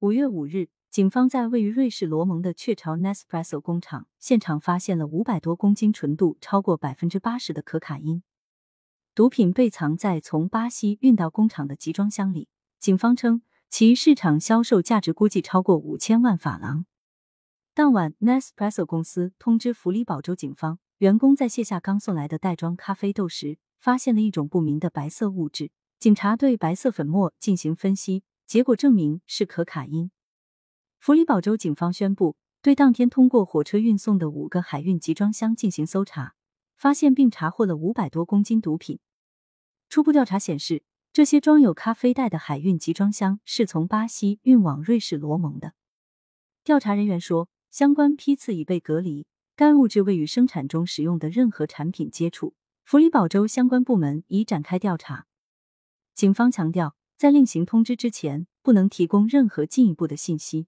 五月五日，警方在位于瑞士罗蒙的雀巢 Nespresso 工厂现场发现了五百多公斤、纯度超过百分之八十的可卡因。毒品被藏在从巴西运到工厂的集装箱里。警方称，其市场销售价值估计超过五千万法郎。当晚，Nespresso 公司通知弗里堡州警方，员工在卸下刚送来的袋装咖啡豆时，发现了一种不明的白色物质。警察对白色粉末进行分析，结果证明是可卡因。弗里堡州警方宣布，对当天通过火车运送的五个海运集装箱进行搜查，发现并查获了五百多公斤毒品。初步调查显示，这些装有咖啡袋的海运集装箱是从巴西运往瑞士罗蒙的。调查人员说，相关批次已被隔离，该物质未与生产中使用的任何产品接触。弗里堡州相关部门已展开调查。警方强调，在另行通知之前，不能提供任何进一步的信息。